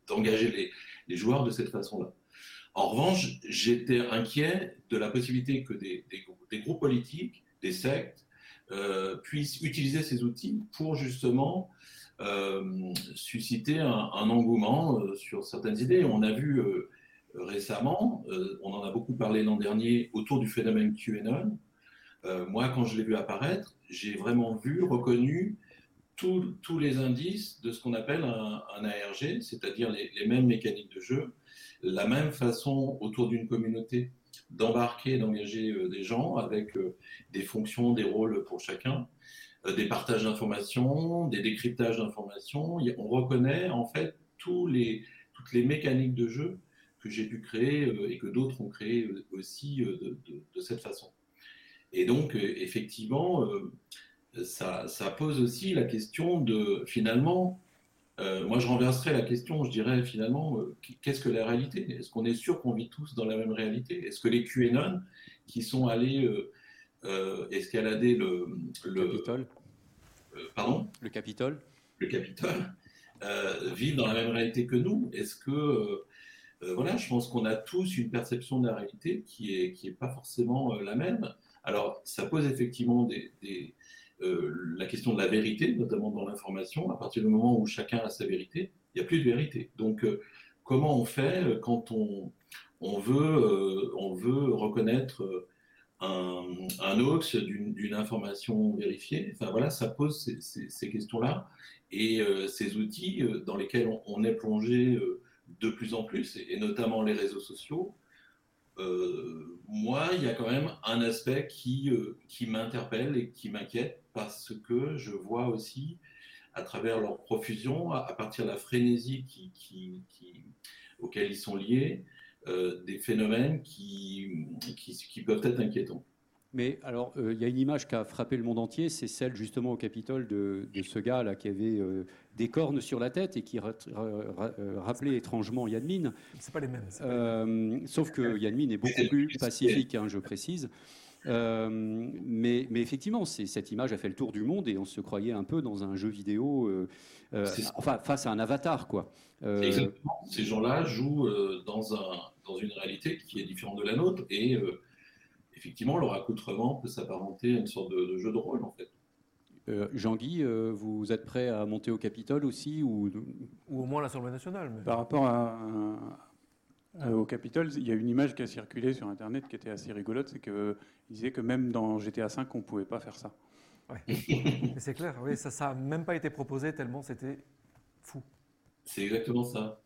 d'engager les, les joueurs de cette façon-là. En revanche, j'étais inquiet de la possibilité que des, des, groupes politiques, des sectes, euh, puissent utiliser ces outils pour justement euh, susciter un, engouement euh, sur certaines idées. On a vu récemment, on en a beaucoup parlé l'an dernier, autour du phénomène QAnon. moi, quand je l'ai vu apparaître, j'ai vraiment vu, reconnu tous les indices de ce qu'on appelle un, ARG, c'est-à-dire les, les, mêmes mécaniques de jeu, la même façon autour d'une communauté d'embarquer, d'engager euh, des gens avec euh, des fonctions, des rôles pour chacun, euh, des partages d'informations, des décryptages d'informations. On reconnaît en fait tous les, toutes les mécaniques de jeu que j'ai pu créer et que d'autres ont créé aussi de, de, cette façon. Et donc, effectivement, ça, ça, pose aussi la question de, finalement, euh, moi, je renverserais la question, je dirais finalement, euh, qu'est-ce que la réalité? Est-ce qu'on est sûr qu'on vit tous dans la même réalité? Est-ce que les QAnon qui sont allés euh, escalader le, le Capitole. Pardon? Le Capitole. Le Capitole. Vivent dans la même réalité que nous. Est-ce que voilà, je pense qu'on a tous une perception de la réalité qui est qui est pas forcément la même. Alors, ça pose effectivement des, euh, la question de la vérité, notamment dans l'information. À partir du moment où chacun a sa vérité, il n'y a plus de vérité. Donc, euh, comment on fait quand on, veut, euh, on veut reconnaître un, un hoax d'une information vérifiée? Enfin voilà, ça pose ces, questions-là. Et ces outils dans lesquels on, est plongé de plus en plus, et notamment les réseaux sociaux, euh, moi, il y a quand même un aspect euh, qui m'interpelle et qui m'inquiète parce que je vois aussi, à travers leur profusion, à, partir de la frénésie qui, qui, qui, auquel ils sont liés, euh, des phénomènes qui, qui, peuvent être inquiétants. Mais alors, il y a une image qui a frappé le monde entier, c'est celle justement au Capitole de, de ce gars là qui avait des cornes sur la tête et qui rappelait étrangement Yann C'est pas les mêmes. Euh, sauf que Yann est beaucoup plus pacifique, hein, je précise. Euh, mais, mais, effectivement, cette image a fait le tour du monde et on se croyait un peu dans un jeu vidéo, euh, enfin face à un avatar, quoi. Exactement. Ces gens-là jouent dans, un, dans une réalité qui est différente de la nôtre et effectivement, leur accoutrement peut s'apparenter à une sorte de jeu de rôle, en fait. Euh, Jean-Guy, euh, vous êtes prêt à monter au Capitole aussi ou, ou au moins à l'Assemblée nationale Par rapport au Capitole, il y a une image qui a circulé sur Internet qui était assez rigolote, c'est qu'il disait que même dans GTA V, on ne pouvait pas faire ça. c'est clair, oui, ça n'a même pas été proposé tellement c'était fou. C'est exactement ça.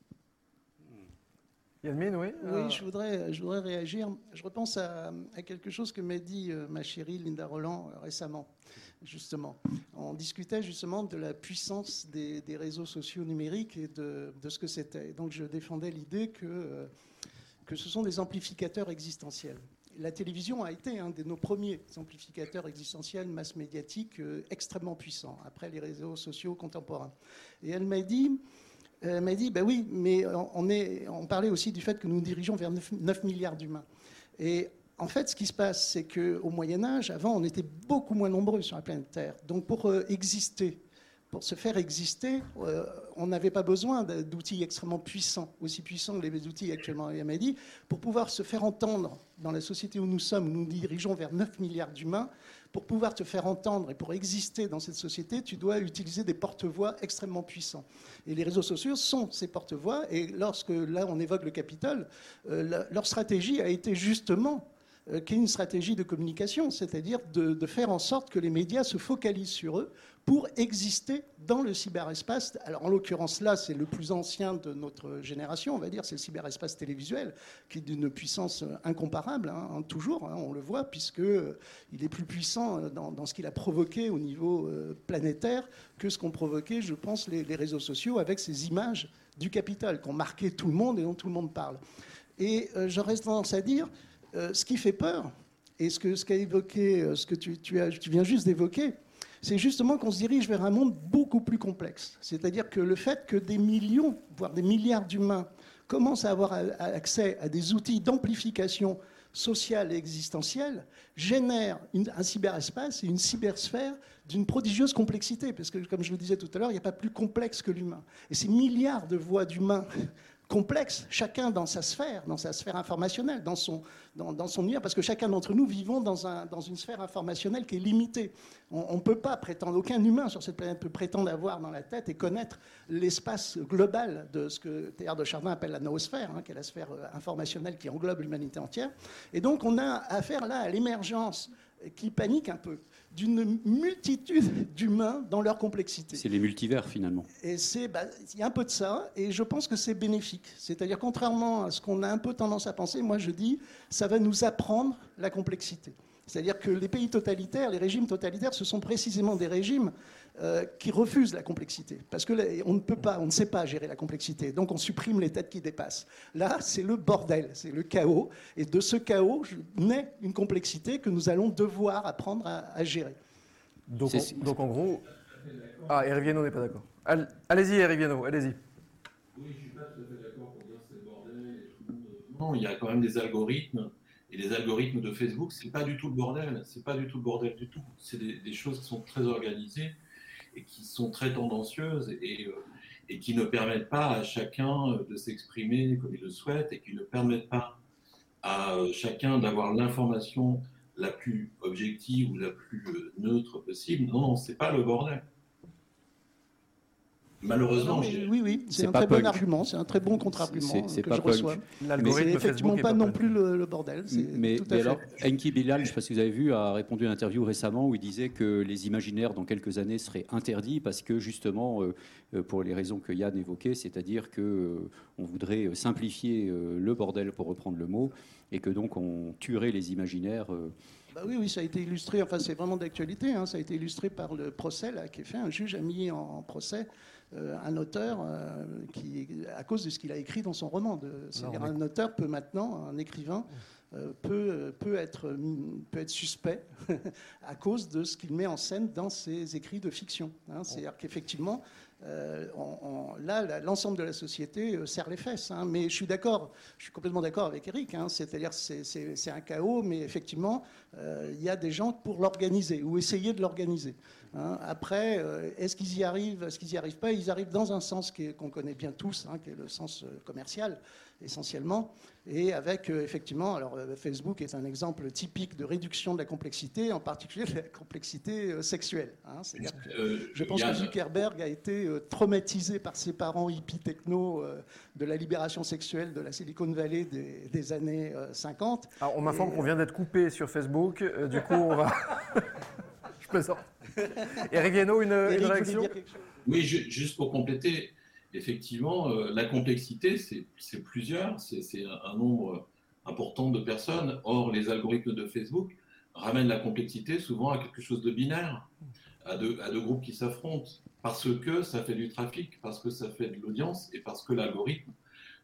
Yann oui Oui, euh, je, voudrais, je voudrais réagir. Je repense à, à quelque chose que m'a dit ma chérie Linda Roland récemment justement. On discutait justement de la puissance des, réseaux sociaux numériques et de, ce que c'était. Donc je défendais l'idée que, euh, que ce sont des amplificateurs existentiels. La télévision a été un de nos premiers amplificateurs existentiels mass médiatiques euh, extrêmement puissants, après les réseaux sociaux contemporains. Et elle m'a dit, m'a dit, ben oui, mais on, est, on parlait aussi du fait que nous nous dirigeons vers 9, 9 milliards d'humains. Et en fait, ce qui se passe, c'est qu'au Moyen Âge, avant, on était beaucoup moins nombreux sur la planète Terre. Donc pour euh, exister, pour se faire exister, euh, on n'avait pas besoin d'outils extrêmement puissants, aussi puissants que les outils actuellement à dit. Pour pouvoir se faire entendre dans la société où nous sommes, nous nous dirigeons vers 9 milliards d'humains, pour pouvoir te faire entendre et pour exister dans cette société, tu dois utiliser des porte-voix extrêmement puissants. Et les réseaux sociaux sont ces porte-voix. Et lorsque là on évoque le capital, euh, leur stratégie a été justement qui est une stratégie de communication, c'est-à-dire de, faire en sorte que les médias se focalisent sur eux pour exister dans le cyberespace. Alors en l'occurrence là, c'est le plus ancien de notre génération, on va dire, c'est le cyberespace télévisuel, qui est d'une puissance incomparable, hein, toujours, hein, on le voit, puisqu'il euh, est plus puissant euh, dans, ce qu'il a provoqué au niveau planétaire que ce qu'ont provoqué, je pense, les, réseaux sociaux avec ces images du capital qui ont marqué tout le monde et dont tout le monde parle. Et j'aurais tendance à dire, euh, ce qui fait peur, Et ce que, ce évoqué, ce que tu, as, tu viens juste d'évoquer, c'est justement qu'on se dirige vers un monde beaucoup plus complexe. C'est-à-dire que le fait que des millions, voire des milliards d'humains commencent à avoir accès à des outils d'amplification sociale et existentielle génère un cyberespace et une cybersphère d'une prodigieuse complexité, parce que, comme je le disais tout à l'heure, il n'y a pas plus complexe que l'humain. Et ces milliards de voix d'humains complexes, chacun dans sa sphère, dans sa sphère informationnelle, dans son, dans, son univers, parce que chacun d'entre nous vivons dans, un, dans, une sphère informationnelle qui est limitée. On ne peut pas prétendre, aucun humain sur cette planète peut prétendre avoir dans la tête et connaître l'espace global de ce que Théard de Chardin appelle la noosphère, hein, qui est la sphère euh, informationnelle qui englobe l'humanité entière. Et donc on a affaire là à l'émergence qui panique un peu d'une multitude d'humains dans leur complexité. C'est les multivers finalement. Et c'est, bah, il y a un peu de ça, et je pense que c'est bénéfique. C'est-à-dire contrairement à ce qu'on a un peu tendance à penser, moi je dis, ça va nous apprendre la complexité. C'est-à-dire que les pays totalitaires, les régimes totalitaires, ce sont précisément des régimes euh, qui refusent la complexité. Parce qu'on ne peut pas, on ne sait pas gérer la complexité. Donc on supprime les têtes qui dépassent. Là, c'est le bordel, c'est le chaos. Et de ce chaos naît une complexité que nous allons devoir apprendre à, gérer. Donc, donc, en gros. Ah, Eric Viano n'est pas d'accord. Allez-y, Eric Viano, allez-y. Oui, je ne suis pas tout à fait d'accord pour dire que c'est le bordel. Non, il y a quand même des algorithmes et les algorithmes de Facebook, c'est pas du tout le bordel. C'est pas du tout le bordel du tout. C'est des, des, choses qui sont très organisées et qui sont très tendancieuses et, euh, et qui ne permettent pas à chacun euh, de s'exprimer comme il le souhaite et qui ne permettent pas à euh, chacun d'avoir l'information la plus objective ou la plus neutre possible. Non, non, c'est pas le bordel. Malheureusement, oui, oui, c'est un très bon argument, c'est un très bon contre-argument que je reçois. L'algorithme c'est effectivement pas non plus le, bordel. Mais, alors, Enki Bilal, je ne sais pas si vous avez vu, a répondu à une interview récemment où il disait que les imaginaires dans quelques années seraient interdits parce que justement, euh, euh, pour les raisons que Yann évoquait, c'est-à-dire que euh, on voudrait simplifier le bordel pour reprendre le mot et que donc on tuerait les imaginaires. Bah oui, oui, ça a été illustré, enfin c'est vraiment d'actualité, hein, ça a été illustré par le procès là, qui est fait. Un juge a mis en procès euh, un auteur euh, qui, à cause de ce qu'il a écrit dans son roman. C'est-à-dire un auteur peut maintenant, un écrivain, euh, peut, peut, être, peut être suspect à cause de ce qu'il met en scène dans ses écrits de fiction. Hein. C'est-à-dire qu'effectivement, euh, là, l'ensemble de la société serre les fesses. Hein. Mais je suis d'accord, je suis complètement d'accord avec Eric. Hein. C'est-à-dire c'est un chaos, mais effectivement, il y a des gens pour l'organiser ou essayer de l'organiser. Hein. Après, euh, est-ce qu'ils y arrivent, est-ce qu'ils n'y arrivent pas? Ils arrivent dans un sens qu'on connaît bien tous, qui est le sens euh, commercial essentiellement, et avec euh, effectivement, alors Facebook est un exemple typique de réduction de la complexité, en particulier de la complexité sexuelle. Hein. je pense que Zuckerberg a été traumatisé par ses parents hippie techno de la libération sexuelle de la Silicon Valley des, années 50. Alors, on m'informe qu'on vient d'être coupé sur Facebook, du coup on va... je plaisante. Eric Viano, une, réaction Oui, juste pour compléter, effectivement, euh, la complexité, c'est plusieurs, c'est un nombre important de personnes. Or, les algorithmes de Facebook ramènent la complexité souvent à quelque chose de binaire, à deux, à deux groupes qui s'affrontent, parce que ça fait du trafic, parce que ça fait de l'audience et parce que l'algorithme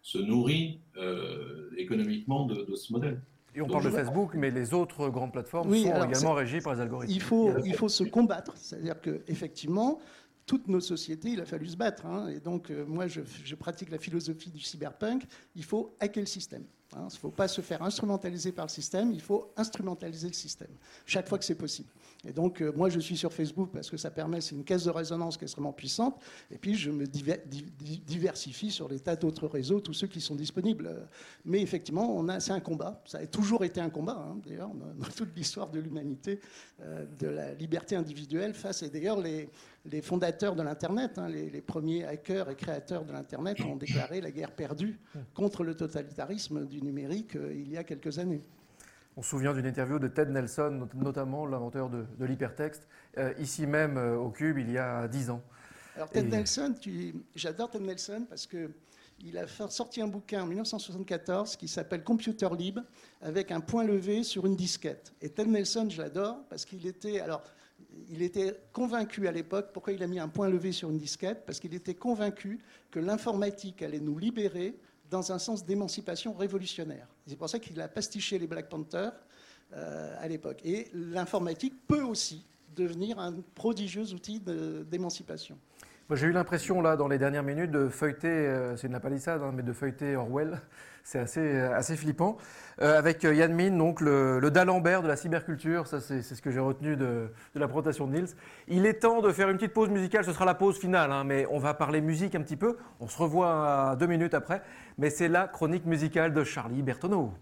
se nourrit euh, économiquement de ce modèle. Et on parle de Facebook, mais les autres grandes plateformes sont également régies par les algorithmes. Il faut, il faut se combattre. C'est-à-dire qu'effectivement, toutes nos sociétés, il a fallu se battre. Hein. Et donc, euh, moi, je, je, pratique la philosophie du cyberpunk. Il faut hacker le système. Hein. Il ne faut pas se faire instrumentaliser par le système, il faut instrumentaliser le système, chaque fois que c'est possible. Et donc, euh, moi, je suis sur Facebook parce que ça permet, c'est une caisse de résonance qui est extrêmement puissante, et puis je me diversifie sur les tas d'autres réseaux, tous ceux qui sont disponibles. Mais effectivement, c'est un combat, ça a toujours été un combat, hein, d'ailleurs, dans toute l'histoire de l'humanité, euh, de la liberté individuelle face, et d'ailleurs, les, fondateurs de l'Internet, hein, les, premiers hackers et créateurs de l'Internet ont déclaré la guerre perdue contre le totalitarisme du numérique euh, il y a quelques années. On se souvient d'une interview de Ted Nelson, notamment l'inventeur de, l'hypertexte, euh, ici même euh, au Cube, il y a dix ans. Alors Ted Nelson, j'adore Ted Nelson parce que il a sorti un bouquin en 1974 qui s'appelle Computer Lib avec un point levé sur une disquette. Et Ted Nelson, je l'adore parce qu'il était alors il était convaincu à l'époque, pourquoi il a mis un point levé sur une disquette? Parce qu'il était convaincu que l'informatique allait nous libérer dans un sens d'émancipation révolutionnaire. C'est pour ça qu'il a pastiché les Black Panthers à l'époque. Et l'informatique peut aussi devenir un prodigieux outil d'émancipation. J'ai eu l'impression, là, dans les dernières minutes, de feuilleter, c'est une la hein, mais de feuilleter Orwell. C'est assez, assez flippant. Euh, avec Yann Min, donc le, le d'Alembert de la cyberculture, ça c'est ce que j'ai retenu de, de, la présentation de Niels. Il est temps de faire une petite pause musicale, ce sera la pause finale, hein, mais on va parler musique un petit peu. On se revoit deux minutes après, mais c'est la chronique musicale de Charlie Bertoneau.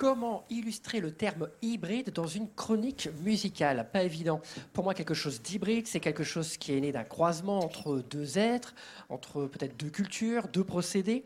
Comment illustrer le terme hybride dans une chronique musicale Pas évident. Pour moi, quelque chose d'hybride, c'est quelque chose qui est né d'un croisement entre deux êtres, entre peut-être deux cultures, deux procédés.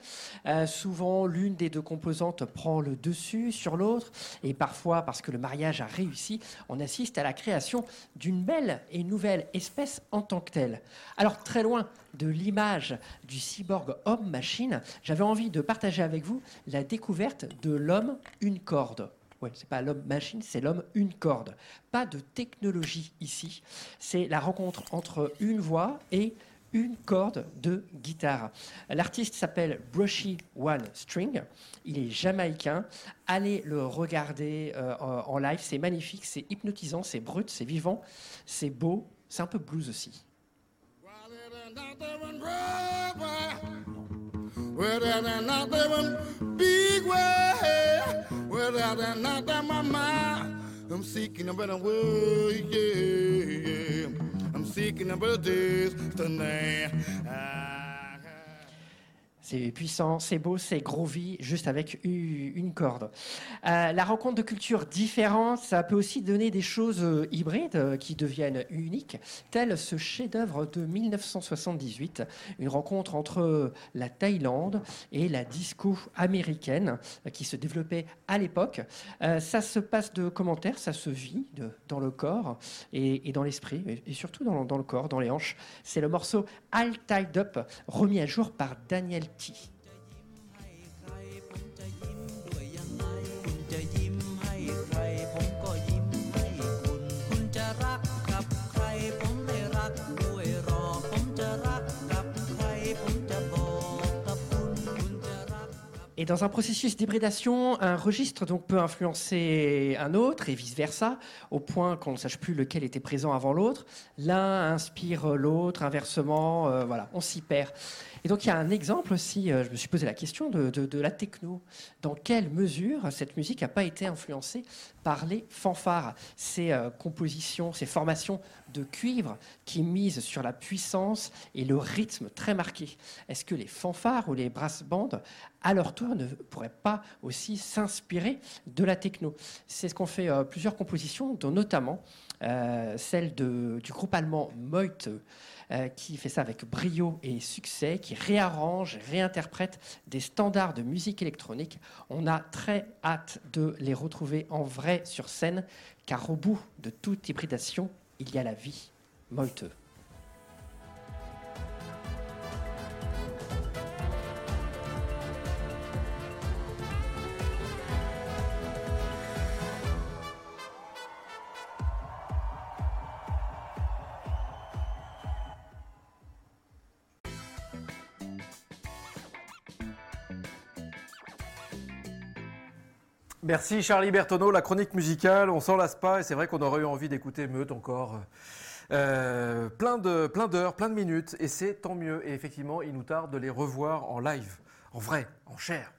Euh, souvent, l'une des deux composantes prend le dessus sur l'autre, et parfois, parce que le mariage a réussi, on assiste à la création d'une belle et nouvelle espèce en tant que telle. Alors, très loin de l'image du cyborg homme-machine, j'avais envie de partager avec vous la découverte de l'homme une corde. Ouais, c'est pas l'homme-machine, c'est l'homme une corde. Pas de technologie ici. C'est la rencontre entre une voix et une corde de guitare. L'artiste s'appelle Brushy One String. Il est jamaïcain. Allez le regarder euh, en live. C'est magnifique, c'est hypnotisant, c'est brut, c'est vivant, c'est beau. C'est un peu blues aussi. Well, I done knocked out my mind. I'm seeking a better world, yeah, yeah. I'm seeking a better days tonight. I C'est puissant, c'est beau, c'est groovy, juste avec une corde. Euh, la rencontre de cultures différentes, ça peut aussi donner des choses euh, hybrides euh, qui deviennent uniques, tel ce chef-d'œuvre de 1978, une rencontre entre la Thaïlande et la disco américaine qui se développait à l'époque. ça se passe de commentaires, ça se vit dans le corps et, dans l'esprit, et, surtout dans, dans, le corps, dans les hanches. C'est le morceau All Tied Up, remis à jour par Daniel 体。Et dans un processus d'hybridation, un registre peut influencer un autre et vice-versa, au point qu'on ne sache plus lequel était présent avant l'autre. L'un inspire l'autre, inversement, euh, voilà, on s'y perd. Et donc il y a un exemple aussi, euh, je me suis posé la question de, de, la techno. Dans quelle mesure cette musique n'a pas été influencée par les fanfares, ces euh, compositions, ces formations de cuivre qui misent sur la puissance et le rythme très marqué Est-ce que les fanfares ou les brass bands à leur tour, ne pourraient pas aussi s'inspirer de la techno? C'est ce qu'ont fait euh, plusieurs compositions, dont notamment euh, celle du groupe allemand Meute, euh, qui fait ça avec brio et succès, qui réarrange, réinterprète des standards de musique électronique. On a très hâte de les retrouver en vrai sur scène, car au bout de toute hybridation, il y a la vie. Meute. Merci Charlie Bertoneau, la chronique musicale, on s'en lasse pas et c'est vrai qu'on aurait eu envie d'écouter Meute encore. Euh, plein de plein d'heures, plein de minutes et c'est tant mieux. Et effectivement, il nous tarde de les revoir en live, en vrai, en chair.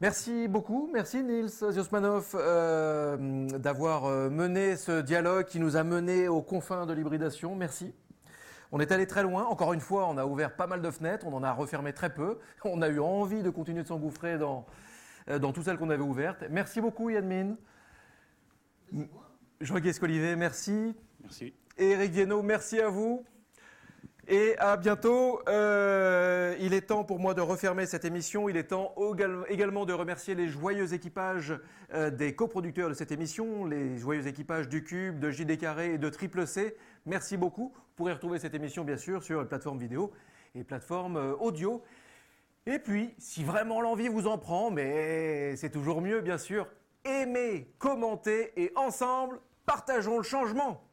Merci beaucoup, merci Nils Ziosmanov euh, d'avoir euh, mené ce dialogue qui nous a mené aux confins de l'hybridation. Merci. On est allé très loin. Encore une fois, on a ouvert pas mal de fenêtres, on en a refermé très peu. On a eu envie de continuer de s'engouffrer dans, euh, dans toutes celles qu'on avait ouvertes. Merci beaucoup Yann Jean Guescolivet, merci. Merci. Et Eric Viennot, merci à vous. Et à bientôt. Euh, il est temps pour moi de refermer cette émission. Il est temps également de remercier les joyeux équipages euh, des coproducteurs de cette émission, les joyeux équipages du Cube, de JD Carré et de Triple C. Merci beaucoup. Vous pourrez retrouver cette émission, bien sûr, sur les plateformes vidéo et plateformes audio. Et puis, si vraiment l'envie vous en prend, mais c'est toujours mieux bien sûr, aimez, commentez et ensemble, partageons le changement.